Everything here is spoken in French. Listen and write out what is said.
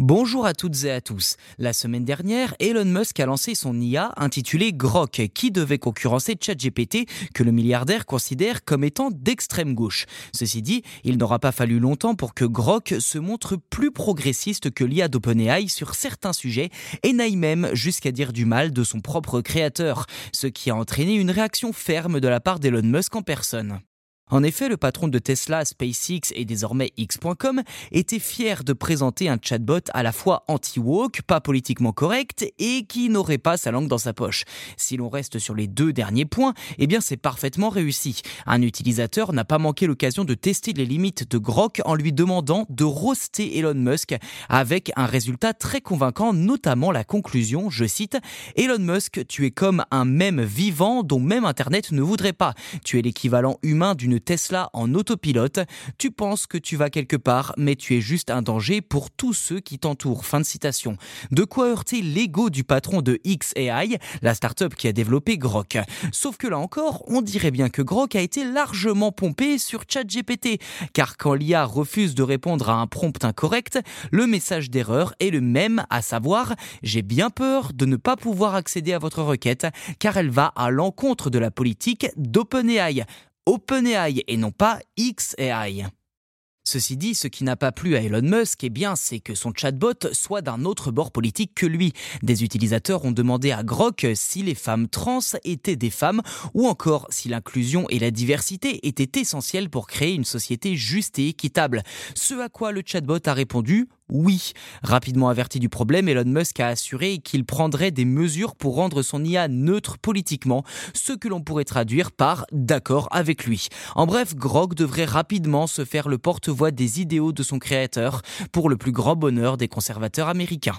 Bonjour à toutes et à tous. La semaine dernière, Elon Musk a lancé son IA intitulé Grok, qui devait concurrencer ChatGPT, que le milliardaire considère comme étant d'extrême gauche. Ceci dit, il n'aura pas fallu longtemps pour que Grok se montre plus progressiste que l'IA d'OpenAI sur certains sujets et n'aille même jusqu'à dire du mal de son propre créateur, ce qui a entraîné une réaction ferme de la part d'Elon Musk en personne. En effet, le patron de Tesla, SpaceX et désormais X.com était fier de présenter un chatbot à la fois anti-woke, pas politiquement correct et qui n'aurait pas sa langue dans sa poche. Si l'on reste sur les deux derniers points, eh bien c'est parfaitement réussi. Un utilisateur n'a pas manqué l'occasion de tester les limites de Grok en lui demandant de roster Elon Musk avec un résultat très convaincant, notamment la conclusion, je cite, Elon Musk, tu es comme un même vivant dont même Internet ne voudrait pas. Tu es l'équivalent humain d'une Tesla en autopilote. Tu penses que tu vas quelque part, mais tu es juste un danger pour tous ceux qui t'entourent. Fin de citation. De quoi heurter l'ego du patron de XAI, la startup qui a développé Grok. Sauf que là encore, on dirait bien que Grok a été largement pompé sur ChatGPT, car quand l'IA refuse de répondre à un prompt incorrect, le message d'erreur est le même, à savoir j'ai bien peur de ne pas pouvoir accéder à votre requête, car elle va à l'encontre de la politique d'OpenAI. OpenAI et non pas XAI. Ceci dit, ce qui n'a pas plu à Elon Musk, eh bien, c'est que son chatbot soit d'un autre bord politique que lui. Des utilisateurs ont demandé à Grok si les femmes trans étaient des femmes ou encore si l'inclusion et la diversité étaient essentielles pour créer une société juste et équitable. Ce à quoi le chatbot a répondu oui. Rapidement averti du problème, Elon Musk a assuré qu'il prendrait des mesures pour rendre son IA neutre politiquement, ce que l'on pourrait traduire par d'accord avec lui. En bref, Grok devrait rapidement se faire le porte-voix des idéaux de son créateur, pour le plus grand bonheur des conservateurs américains.